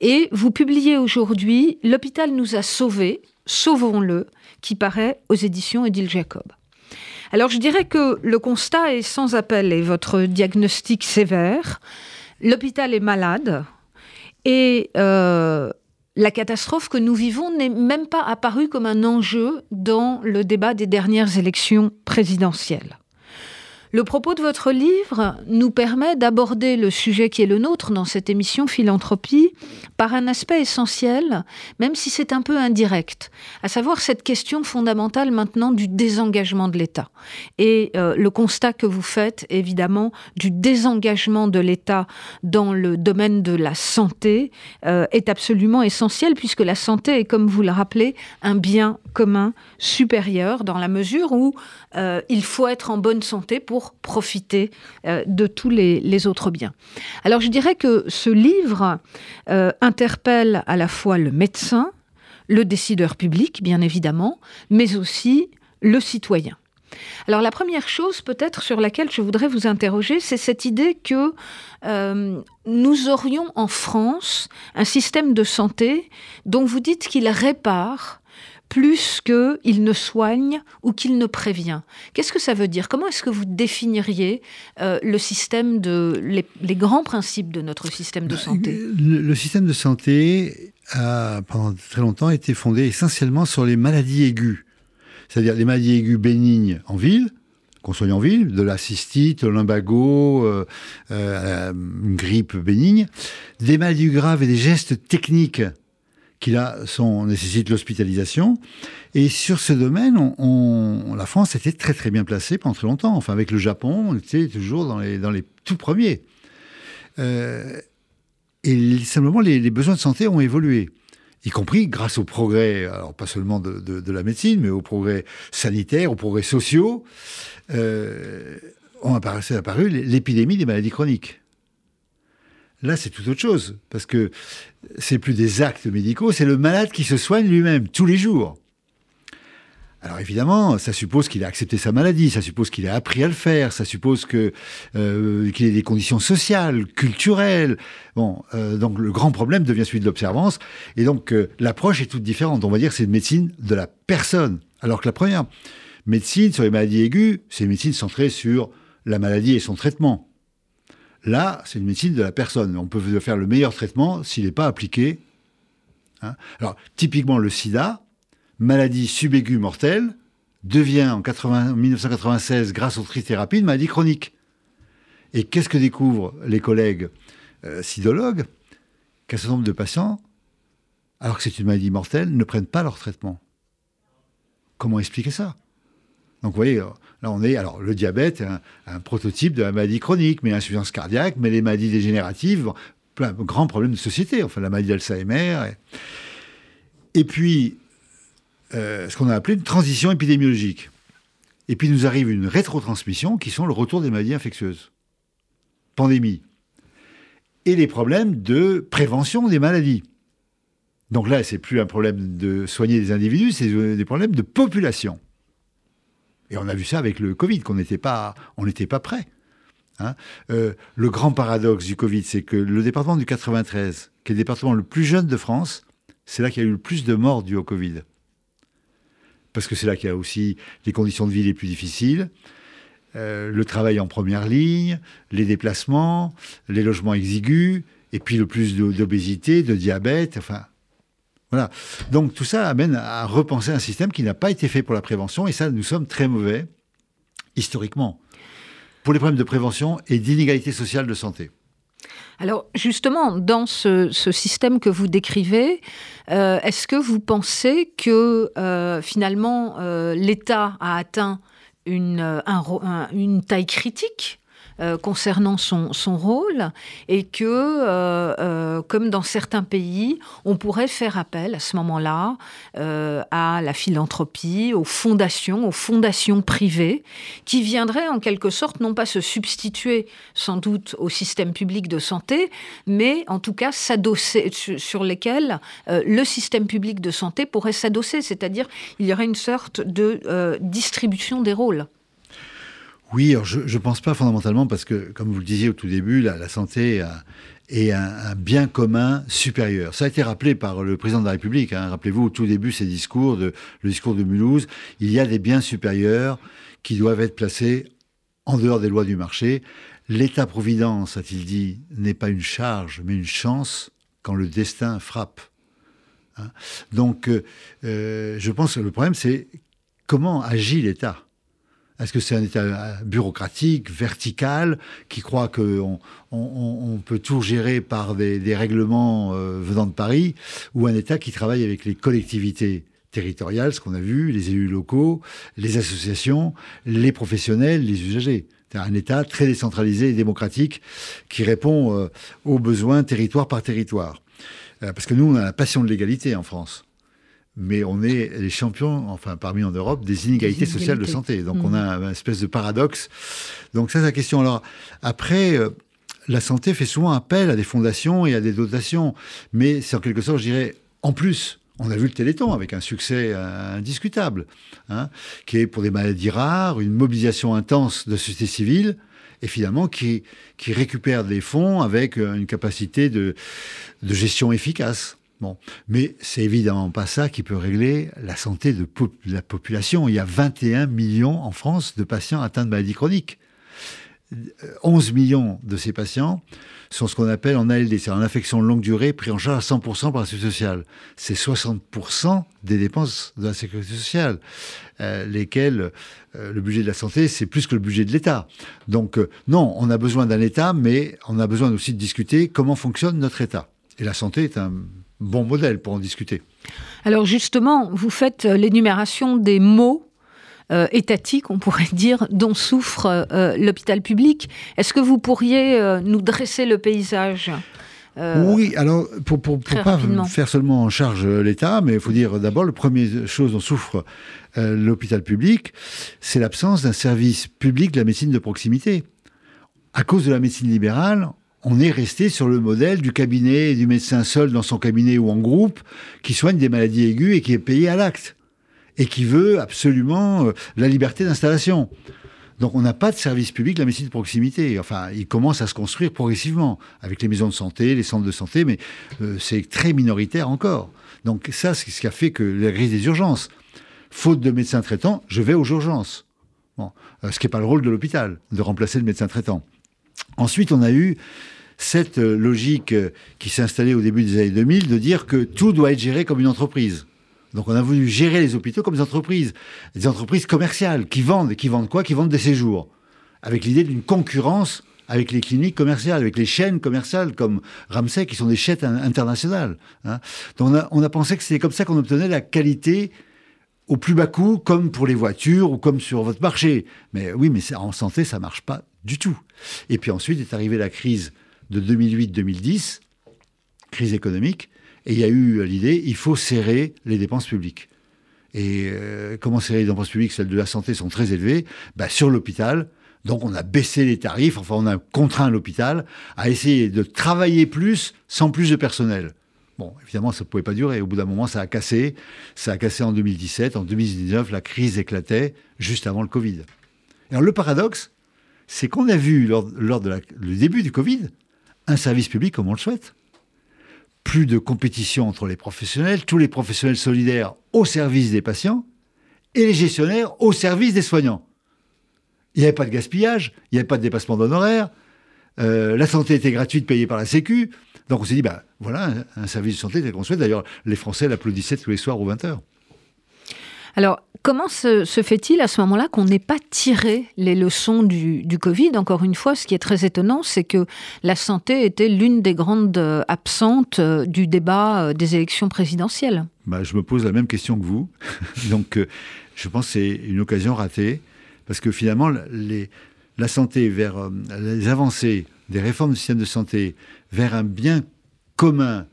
Et vous publiez aujourd'hui L'hôpital nous a sauvés, sauvons-le, qui paraît aux éditions Édile Jacob. Alors je dirais que le constat est sans appel et votre diagnostic sévère. L'hôpital est malade et euh, la catastrophe que nous vivons n'est même pas apparue comme un enjeu dans le débat des dernières élections présidentielles. Le propos de votre livre nous permet d'aborder le sujet qui est le nôtre dans cette émission Philanthropie par un aspect essentiel, même si c'est un peu indirect, à savoir cette question fondamentale maintenant du désengagement de l'État. Et euh, le constat que vous faites, évidemment, du désengagement de l'État dans le domaine de la santé euh, est absolument essentiel, puisque la santé est, comme vous le rappelez, un bien commun supérieur, dans la mesure où euh, il faut être en bonne santé pour profiter euh, de tous les, autres biens. Alors je dirais que ce livre euh, interpelle à la fois le médecin, le décideur public, bien évidemment, mais aussi le citoyen. Alors la première chose peut-être sur laquelle je voudrais vous interroger, c'est cette idée que nous aurions en France un système de santé dont vous dites qu'il répare plus qu'il ne soigne ou qu'il ne prévient. Qu'est-ce que ça veut dire? Comment est-ce que vous définiriez euh, le système de les, grands principes de notre système de bah, santé? le, système de santé a pendant très longtemps été fondé essentiellement sur les maladies aiguës, c'est-à-dire les maladies aiguës bénignes en ville, qu'on soit en ville, de la cystite, le lumbago, euh, euh, une grippe bénigne, des maladies graves et des gestes techniques qui là sont, nécessitent l'hospitalisation. Et sur ce domaine, la France était très très bien placée pendant très longtemps. Enfin, avec le Japon, on était toujours dans les, dans les tout premiers. Euh, et simplement, les, besoins de santé ont évolué, y compris grâce au progrès, alors pas seulement de, de, la médecine, mais au progrès sanitaire, aux progrès sociaux, euh, ont apparu l'épidémie des maladies chroniques. Là, c'est tout autre chose, parce que c'est plus des actes médicaux, c'est le malade qui se soigne lui-même tous les jours. Alors évidemment, ça suppose qu'il a accepté sa maladie, ça suppose qu'il a appris à le faire, ça suppose que euh, qu'il ait des conditions sociales, culturelles. Bon, euh, donc le grand problème devient celui de l'observance, et donc euh, l'approche est toute différente. On va dire que c'est une médecine de la personne, alors que la première médecine sur les maladies aiguës, c'est une médecine centrée sur la maladie et son traitement. Là, c'est une médecine de la personne. On peut faire le meilleur traitement s'il n'est pas appliqué. Hein. Alors, typiquement, le sida, maladie subaiguë mortelle, devient en 1996, grâce aux trithérapies, une maladie chronique. Et qu'est-ce que découvrent les collègues euh, sidologues? Qu'un certain nombre de patients, alors que c'est une maladie mortelle, ne prennent pas leur traitement. Comment expliquer ça? Donc vous voyez, là on est, alors le diabète, un, un prototype de la maladie chronique, mais l'insuffisance cardiaque, mais les maladies dégénératives, plein de grands problèmes de société, enfin la maladie d'Alzheimer. Et, puis, euh, ce qu'on a appelé une transition épidémiologique. Et puis nous arrive une rétrotransmission qui sont le retour des maladies infectieuses. Pandémie. Et les problèmes de prévention des maladies. Donc là, c'est plus un problème de soigner des individus, c'est des problèmes de population. Et on a vu ça avec le Covid, qu'on n'était pas, on n'était pas prêt. Hein. Euh, le grand paradoxe du Covid, c'est que le département du 93, qui est le département le plus jeune de France, c'est là qu'il y a eu le plus de morts dues au Covid. Parce que c'est là qu'il y a aussi les conditions de vie les plus difficiles, euh, le travail en première ligne, les déplacements, les logements exigus, et puis le plus d'obésité, de diabète, enfin, voilà. Donc tout ça amène à repenser un système qui n'a pas été fait pour la prévention, et ça, nous sommes très mauvais, historiquement, pour les problèmes de prévention et d'inégalité sociale de santé. Alors justement, dans ce, système que vous décrivez, euh, est-ce que vous pensez que euh, finalement euh, l'État a atteint une, une taille critique euh, concernant son, son, rôle et que, euh, euh, comme dans certains pays, on pourrait faire appel à ce moment-là à la philanthropie, aux fondations, aux fondations privées, qui viendraient en quelque sorte non pas se substituer sans doute au système public de santé, mais en tout cas s'adosser sur lesquels le système public de santé pourrait s'adosser, c'est-à-dire il y aurait une sorte de distribution des rôles. Oui, je ne pense pas fondamentalement parce que, comme vous le disiez au tout début, la, santé est un, bien commun supérieur. Ça a été rappelé par le président de la République. Hein. Rappelez-vous, au tout début, ses discours, le discours de Mulhouse, il y a des biens supérieurs qui doivent être placés en dehors des lois du marché. L'État-providence, a-t-il dit, n'est pas une charge, mais une chance quand le destin frappe. Hein. Donc, euh, euh, je pense que le problème, c'est comment agit l'État Est-ce que c'est un État bureaucratique, vertical, qui croit qu'on on, peut tout gérer par des, règlements euh, venant de Paris, ou un État qui travaille avec les collectivités territoriales, ce qu'on a vu, les élus locaux, les associations, les professionnels, les usagers un État très décentralisé et démocratique qui répond euh, aux besoins territoire par territoire. Euh, parce que nous, on a la passion de l'égalité en France mais on est les champions, enfin parmi en Europe, des inégalités, sociales de santé. Donc on a mmh. une espèce de paradoxe. Donc ça, c'est la question. Alors après, euh, la santé fait souvent appel à des fondations et à des dotations, mais c'est en quelque sorte, je dirais, en plus. On a vu le Téléthon avec un succès euh, indiscutable, hein, qui est pour des maladies rares, une mobilisation intense de société civile, et finalement qui, qui récupère des fonds avec euh, une capacité de, de gestion efficace. Mais c'est évidemment pas ça qui peut régler la santé de la population. Il y a 21 millions en France de patients atteints de maladies chroniques. 11 millions de ces patients sont ce qu'on appelle en ALD, c'est en infection de longue durée, pris en charge à 100% par la sécurité sociale. C'est 60% des dépenses de la sécurité sociale, euh, lesquelles euh, le budget de la santé, c'est plus que le budget de l'État. Donc euh, non, on a besoin d'un État, mais on a besoin aussi de discuter comment fonctionne notre État. Et la santé est un bon modèle pour en discuter. Alors justement, vous faites euh, l'énumération des mots euh, étatiques, on pourrait dire, dont souffre euh, l'hôpital public. Est-ce que vous pourriez nous dresser le paysage oui, alors pour pour, pas faire seulement en charge l'État, mais il faut dire d'abord, la première chose dont souffre l'hôpital public, c'est l'absence d'un service public de la médecine de proximité. À cause de la médecine libérale, on est resté sur le modèle du cabinet du médecin seul dans son cabinet ou en groupe qui soigne des maladies aiguës et qui est payé à l'acte et qui veut absolument euh, la liberté d'installation. Donc on n'a pas de service public de la médecine de proximité. Enfin, il commence à se construire progressivement avec les maisons de santé, les centres de santé, mais euh, c'est très minoritaire encore. Donc ça, c'est ce qui a fait que la crise des urgences. Faute de médecins traitants, je vais aux urgences. Euh, ce qui n'est pas le rôle de l'hôpital, de remplacer le médecin traitant. Ensuite, on a eu cette euh, logique euh, qui s'est installée au début des années 2000 de dire que tout doit être géré comme une entreprise. Donc on a voulu gérer les hôpitaux comme des entreprises, des entreprises commerciales qui vendent, qui vendent quoi? Qui vendent des séjours, avec l'idée d'une concurrence avec les cliniques commerciales, avec les chaînes commerciales comme Ramsay, qui sont des chaînes internationales. Hein. Donc on a, on a pensé que c'était comme ça qu'on obtenait la qualité au plus bas coût, comme pour les voitures ou comme sur votre marché. Mais oui, mais en santé, ça marche pas du tout. Et puis ensuite est arrivée la crise de 2008-2010, crise économique, et il y a eu l'idée, il faut serrer les dépenses publiques. Et euh, comment serrer les dépenses publiques? Celles de la santé sont très élevées. Bah, sur l'hôpital, donc on a baissé les tarifs, enfin on a contraint l'hôpital à essayer de travailler plus sans plus de personnel. Bon, évidemment, ça ne pouvait pas durer. Au bout d'un moment, ça a cassé. Ça a cassé en 2017. En 2019, la crise éclatait juste avant le Covid. Alors le paradoxe, c'est qu'on a vu lors, de le début du Covid un service public comme on le souhaite. Plus de compétition entre les professionnels, tous les professionnels solidaires au service des patients et les gestionnaires au service des soignants. Il n'y avait pas de gaspillage, il n'y avait pas de dépassement d'honoraires, euh, la santé était gratuite, payée par la Sécu. Donc on s'est dit, bah, voilà un, service de santé tel qu'on souhaite. D'ailleurs, les Français l'applaudissaient tous les soirs aux 20h. Alors, comment se, fait-il à ce moment-là qu'on n'ait pas tiré les leçons du, Covid? Encore une fois, ce qui est très étonnant, c'est que la santé était l'une des grandes euh, absentes euh, du débat euh, des élections présidentielles. Bah, je me pose la même question que vous. Donc, je pense que c'est une occasion ratée, parce que finalement, la santé vers les avancées des réformes du système de santé vers un bien commun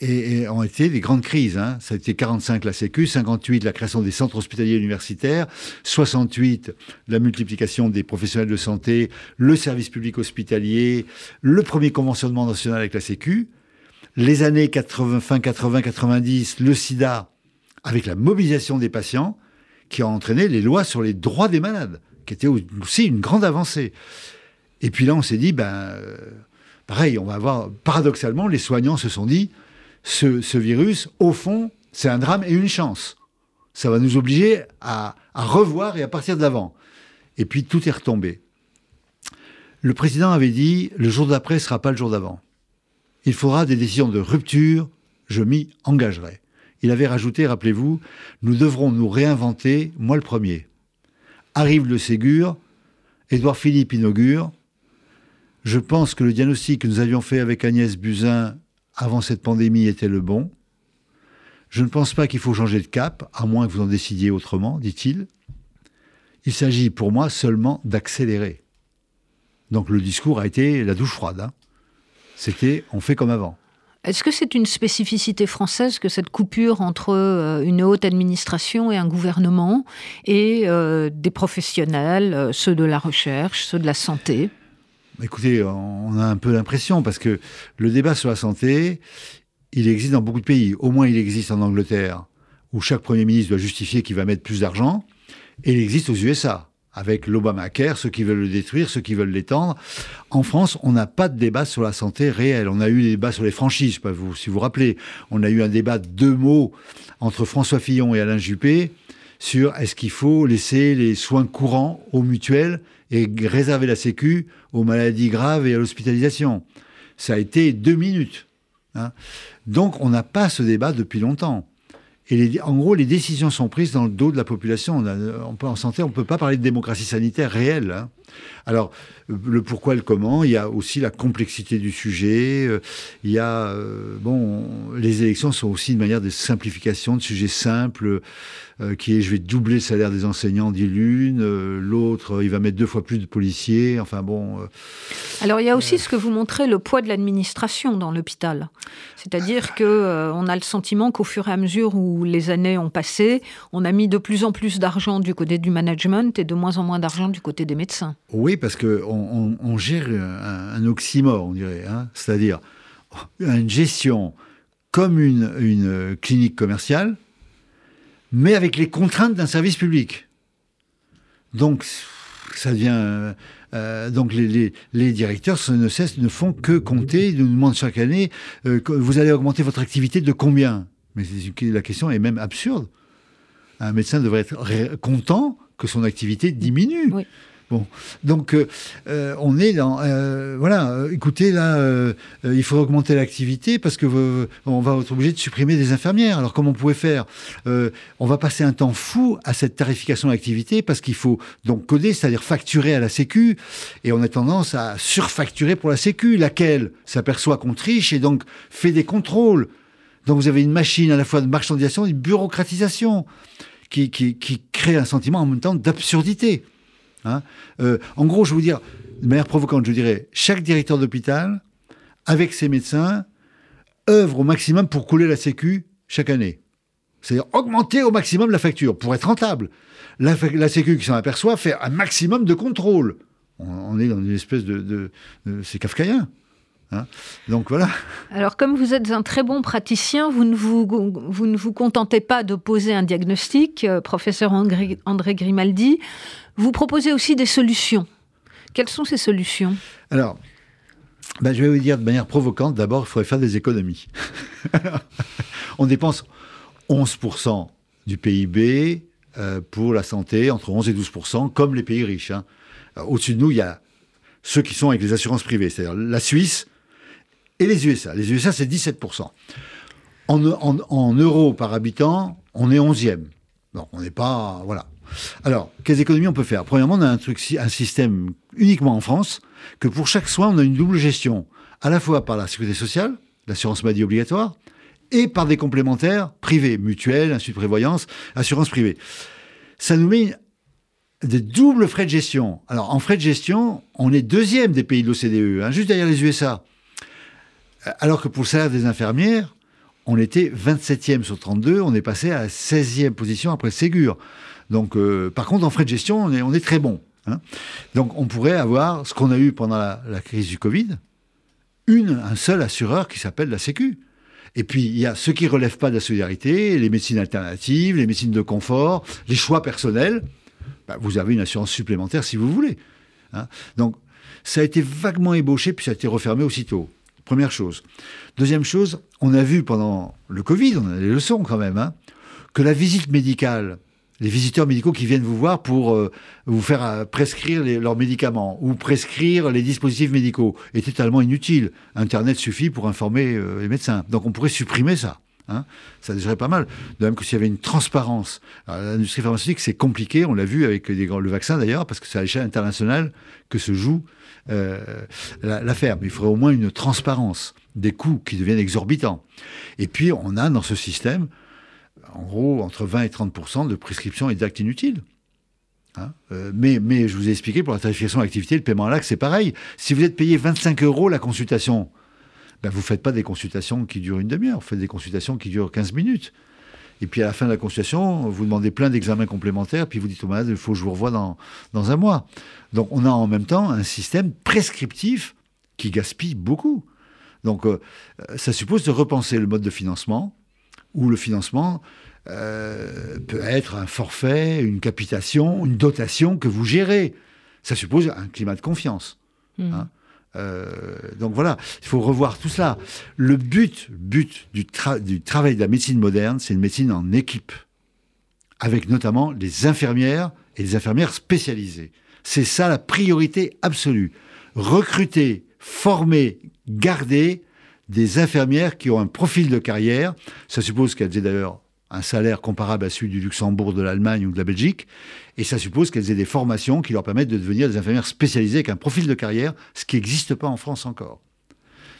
et, ont été des grandes crises. Hein. Ça a été 45 la Sécu, 58 la création des centres hospitaliers universitaires, 68 la multiplication des professionnels de santé, le service public hospitalier, le premier conventionnement national avec la Sécu, les années 80, fin 80-90, le sida, avec la mobilisation des patients, qui a entraîné les lois sur les droits des malades, qui était aussi une grande avancée. Et puis là, on s'est dit, ben, euh, pareil, on va avoir, paradoxalement, les soignants se sont dit, ce, virus, au fond, c'est un drame et une chance. Ça va nous obliger à, revoir et à partir d'avant. Et puis tout est retombé. Le président avait dit le jour d'après ne sera pas le jour d'avant. Il faudra des décisions de rupture, je m'y engagerai. il avait rajouté, rappelez-vous, nous devrons nous réinventer, moi le premier. Arrive le Ségur, Édouard Philippe inaugure. Je pense que le diagnostic que nous avions fait avec Agnès Buzyn avant cette pandémie était le bon. Je ne pense pas qu'il faut changer de cap, à moins que vous en décidiez autrement, dit-il. Il s'agit pour moi seulement d'accélérer. Donc le discours a été la douche froide. Hein. C'était on fait comme avant. Est-ce que c'est une spécificité française que cette coupure entre euh, une haute administration et un gouvernement et euh, des professionnels, euh, ceux de la recherche, ceux de la santé? Écoutez, on a un peu l'impression parce que le débat sur la santé, il existe dans beaucoup de pays. Au moins, il existe en Angleterre, où chaque Premier ministre doit justifier qu'il va mettre plus d'argent, et il existe aux USA avec l'Obamacare, ceux qui veulent le détruire, ceux qui veulent l'étendre. En France, on n'a pas de débat sur la santé réelle. On a eu des débats sur les franchises, vous, si vous vous rappelez. On a eu un débat de deux mots entre François Fillon et Alain Juppé sur est-ce qu'il faut laisser les soins courants aux mutuelles et réserver la sécu aux maladies graves et à l'hospitalisation. Ça a été deux minutes. Hein. Donc on n'a pas ce débat depuis longtemps. Et en gros, les décisions sont prises dans le dos de la population. On, en santé, on ne peut pas parler de démocratie sanitaire réelle. Hein. Alors, le pourquoi et le comment, il y a aussi la complexité du sujet. Euh, il y a, euh, bon, les élections sont aussi une manière de simplification de sujets simples. Euh, qui est je vais doubler le salaire des enseignants, dit l'une, l'autre il va mettre deux fois plus de policiers, enfin bon. Alors il y a aussi ce que vous montrez, le poids de l'administration dans l'hôpital. C'est-à-dire que on a le sentiment qu'au fur et à mesure où les années ont passé, on a mis de plus en plus d'argent du côté du management et de moins en moins d'argent du côté des médecins. Oui, parce que on, gère un, oxymore, on dirait, hein. c'est-à-dire une gestion comme une, clinique commerciale mais avec les contraintes d'un service public. Donc, ça devient. Euh, euh, donc, les, directeurs ne font que compter. Ils nous demandent chaque année euh, vous allez augmenter votre activité de combien? Mais la question est même absurde. Un médecin devrait être content que son activité diminue. Bon, donc euh, euh, on est dans euh, voilà. écoutez là, il faut augmenter l'activité parce que on va être obligé de supprimer des infirmières. Alors comment on pouvait faire On va passer un temps fou à cette tarification d'activité parce qu'il faut donc coder, c'est-à-dire facturer à la Sécu, et on a tendance à surfacturer pour la Sécu, laquelle s'aperçoit qu'on triche et donc fait des contrôles. Donc vous avez une machine à la fois de marchandisation et de bureaucratisation qui, qui, qui crée un sentiment en même temps d'absurdité. Hein. Euh, en gros, je vais vous dire, de manière provocante, je dirais, chaque directeur d'hôpital, avec ses médecins, œuvre au maximum pour couler la Sécu chaque année. C'est-à-dire augmenter au maximum la facture pour être rentable. La, Sécu qui s'en aperçoit fait un maximum de contrôle. On, est dans une espèce de... c'est kafkaïen. Hein. Donc voilà. Alors comme vous êtes un très bon praticien, vous ne vous, vous, ne vous contentez pas de poser un diagnostic, euh, professeur André, André Grimaldi, vous proposez aussi des solutions. Quelles sont ces solutions Alors, ben, je vais vous dire de manière provocante, d'abord, il faudrait faire des économies. on dépense 11% du PIB euh, pour la santé, entre 11 et 12%, comme les pays riches. Hein. Au-dessus de nous, il y a ceux qui sont avec les assurances privées, c'est-à-dire la Suisse et les USA. Les USA, c'est 17%. En, en, euros par habitant, on est 11e. Donc, on n'est pas. Voilà. Alors, quelles économies on peut faire? Premièrement, on a un, système uniquement en France, que pour chaque soin, on a une double gestion, à la fois par la sécurité sociale, l'assurance maladie obligatoire, et par des complémentaires privés, mutuelles, de prévoyance, assurance privée. Ça nous met des doubles frais de gestion. Alors, en frais de gestion, on est deuxième des pays de l'OCDE, hein, juste derrière les USA. Alors que pour le salaire des infirmières, on était 27e sur 32, on est passé à 16e position après Ségur. Donc, euh, par contre, en frais de gestion, on est, très bon. Hein. Donc, on pourrait avoir ce qu'on a eu pendant la, crise du Covid, une, un seul assureur qui s'appelle la Sécu. Et puis, il y a ceux qui ne relèvent pas de la solidarité, les médecines alternatives, les médecines de confort, les choix personnels. Bah, vous avez une assurance supplémentaire si vous voulez. Hein. Donc, ça a été vaguement ébauché, puis ça a été refermé aussitôt. Première chose. Deuxième chose, on a vu pendant le Covid, on a des leçons quand même, hein, que la visite médicale les visiteurs médicaux qui viennent vous voir pour euh, vous faire euh, prescrire leurs médicaments ou prescrire les dispositifs médicaux est totalement inutile. Internet suffit pour informer euh, les médecins. Donc on pourrait supprimer ça. Hein. ça serait pas mal. De même que s'il y avait une transparence. L'industrie pharmaceutique, c'est compliqué, on l'a vu avec le vaccin d'ailleurs, parce que c'est à l'échelle internationale que se joue l'affaire. Mais il faudrait au moins une transparence des coûts qui deviennent exorbitants. Et puis, on a dans ce système, en gros, entre 20 et 30% de prescriptions et d'actes inutiles. Hein. Euh, mais, je vous ai expliqué pour la tarification d'activité, le paiement à l'acte, c'est pareil. Si vous êtes payé 25 euros la consultation, ben vous ne faites pas des consultations qui durent une demi-heure, vous faites des consultations qui durent 15 minutes. Et puis à la fin de la consultation, vous demandez plein d'examens complémentaires, puis vous dites au malade, il faut que je vous revoie dans, dans un mois. Donc on a en même temps un système prescriptif qui gaspille beaucoup. Donc euh, ça suppose de repenser le mode de financement, où le financement euh, peut être un forfait, une capitation, une dotation que vous gérez. Ça suppose un climat de confiance. Mmh. Hein. Euh, donc voilà, il faut revoir tout cela. Le but, but du, du travail de la médecine moderne, c'est une médecine en équipe, avec notamment les infirmières et les infirmières spécialisées. C'est ça la priorité absolue. Recruter, former, garder des infirmières qui ont un profil de carrière. Ça suppose qu'elles aient d'ailleurs un salaire comparable à celui du Luxembourg, de l'Allemagne ou de la Belgique. Et ça suppose qu'elles aient des formations qui leur permettent de devenir des infirmières spécialisées avec un profil de carrière, ce qui n'existe pas en France encore.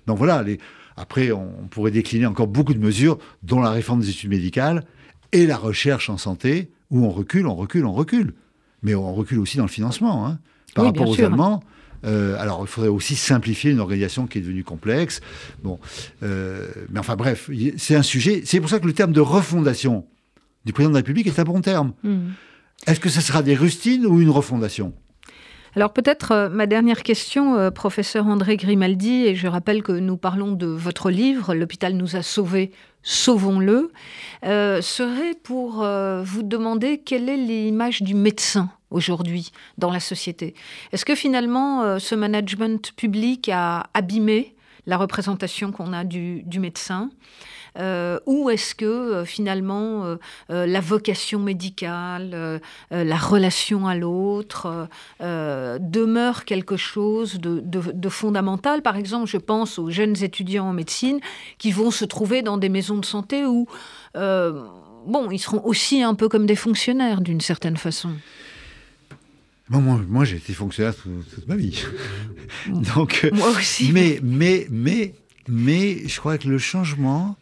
Donc voilà, les... après, on pourrait décliner encore beaucoup de mesures, dont la réforme des études médicales et la recherche en santé, où on recule, on recule, on recule. Mais on recule aussi dans le financement. Hein. Par rapport aux Allemands, euh, alors, il faudrait aussi simplifier une organisation qui est devenue complexe. Bon, euh, mais enfin bref, c'est un sujet. C'est pour ça que le terme de refondation du président de la République est un bon terme. Hmm. Est-ce que ce sera des rustines ou une refondation? Alors peut-être euh, ma dernière question, professeur André Grimaldi, et je rappelle que nous parlons de votre livre, L'hôpital nous a sauvés, sauvons-le, serait pour vous demander quelle est l'image du médecin? Aujourd'hui dans la société. Est-ce que finalement euh, ce management public a abîmé la représentation qu'on a du, médecin euh, ou est-ce que euh, finalement la vocation médicale, la relation à l'autre demeure quelque chose de, de, fondamental? Par exemple, je pense aux jeunes étudiants en médecine qui vont se trouver dans des maisons de santé où, bon, ils seront aussi un peu comme des fonctionnaires d'une certaine façon moi, j'ai été fonctionnaire toute, ma vie. Donc, euh, moi aussi. Mais, mais, mais, mais, je crois que le changement,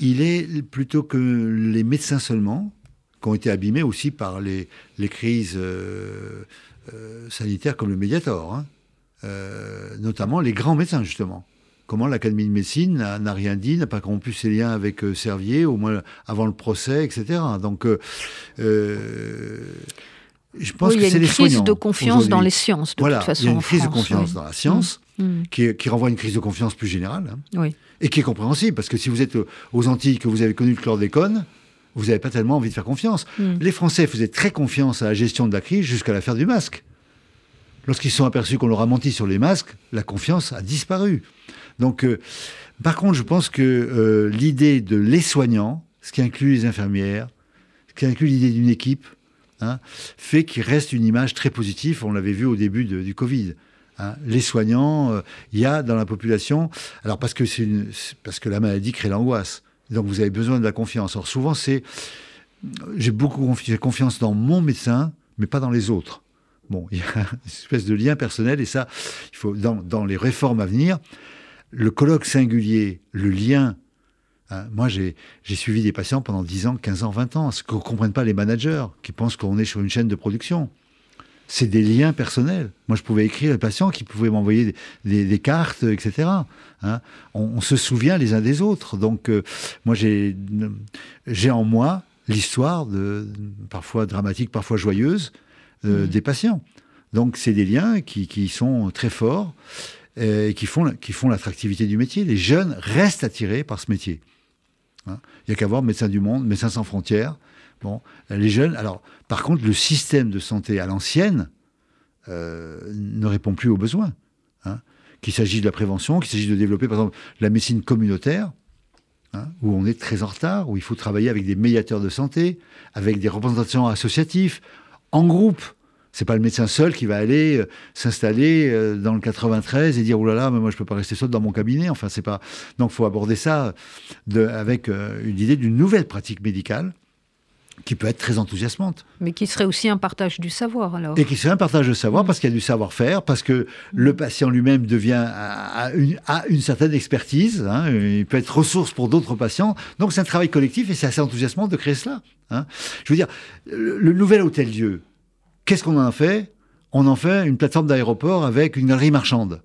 il est plutôt que les médecins seulement, qui ont été abîmés aussi par les, les crises euh, euh, sanitaires comme le Mediator, hein. notamment les grands médecins, justement. Comment l'Académie de médecine n'a rien dit, n'a pas rompu ses liens avec Servier, au moins avant le procès, etc. Donc, je pense il y a une crise de confiance dans les sciences, de voilà, toute façon. Il y a une crise de confiance dans la science, mmh. Mmh. Qui, renvoie à une crise de confiance plus générale, hein, oui. et qui est compréhensible, parce que si vous êtes aux Antilles, que vous avez connu le chlordécone, vous n'avez pas tellement envie de faire confiance. Mmh. Les Français faisaient très confiance à la gestion de la crise jusqu'à l'affaire du masque. Lorsqu'ils se sont aperçus qu'on leur a menti sur les masques, la confiance a disparu. Donc, euh, par contre, je pense que euh, l'idée de les soignants, ce qui inclut les infirmières, ce qui inclut l'idée d'une équipe, Hein, fait qu'il reste une image très positive. On l'avait vu au début du Covid. Hein. Les soignants, euh, il y a dans la population, alors parce que, c'est parce que la maladie crée l'angoisse. Donc vous avez besoin de la confiance. Alors souvent, c'est. J'ai beaucoup confiance dans mon médecin, mais pas dans les autres. Bon, il y a une espèce de lien personnel, et ça, il faut, dans, dans les réformes à venir, le colloque singulier, le lien Hein, moi, j'ai suivi des patients pendant 10 ans, 15 ans, 20 ans, ce que ne comprennent pas les managers, qui pensent qu'on est sur une chaîne de production. C'est des liens personnels. Moi, je pouvais écrire les patients qui pouvaient m'envoyer des, cartes, etc. Hein. on, se souvient les uns des autres. Donc, euh, moi, j'ai en moi l'histoire, de, parfois dramatique, parfois joyeuse, euh, mmh. des patients. Donc, c'est des liens qui, qui, sont très forts euh, et qui font, qui font l'attractivité du métier. Les jeunes restent attirés par ce métier. Hein. Il n'y a qu'à voir Médecins du Monde, Médecins sans frontières. Bon, les jeunes. Alors, par contre, le système de santé à l'ancienne euh, ne répond plus aux besoins. Hein. Qu'il s'agisse de la prévention, qu'il s'agisse de développer, par exemple, la médecine communautaire, hein, où on est très en retard, où il faut travailler avec des médiateurs de santé, avec des représentations associatives, en groupe. C'est pas le médecin seul qui va aller euh, s'installer euh, dans le 93 et dire oh là là, mais moi je peux pas rester seul dans mon cabinet. Enfin, c'est pas. Donc, faut aborder ça de, avec euh, une idée d'une nouvelle pratique médicale qui peut être très enthousiasmante. Mais qui serait aussi un partage du savoir alors. Et qui serait un partage de savoir Mm. parce qu'il y a du savoir-faire, parce que le patient lui-même devient à, à une, certaine expertise, hein, il peut être ressource pour d'autres patients. Donc c'est un travail collectif et c'est assez enthousiasmant de créer cela. hein. Je veux dire, le, le nouvel hôtel Dieu, qu'est-ce qu'on en fait? On en fait une plateforme d'aéroport avec une galerie marchande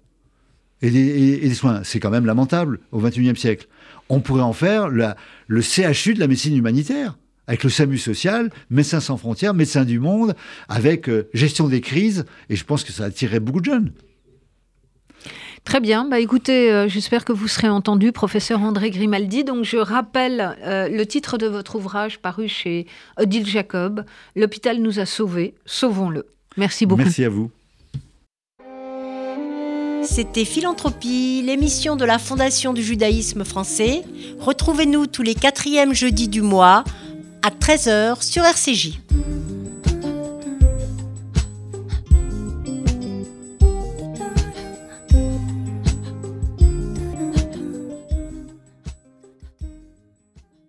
et des, soins. C'est quand même lamentable au XXIe siècle. On pourrait en faire le CHU de la médecine humanitaire, avec le SAMU social, Médecins sans frontières, Médecins du monde, avec euh, gestion des crises, et je pense que ça attirerait beaucoup de jeunes. Très bien. Bah, écoutez, euh, j'espère que vous serez entendu, professeur André Grimaldi. Donc, je rappelle euh, le titre de votre ouvrage paru chez Odile Jacob. L'hôpital nous a sauvés. Sauvons-le. Merci beaucoup. Merci à vous. C'était Philanthropie, l'émission de la Fondation du judaïsme français. Retrouvez-nous tous les quatrièmes jeudis du mois à 13h sur RCJ.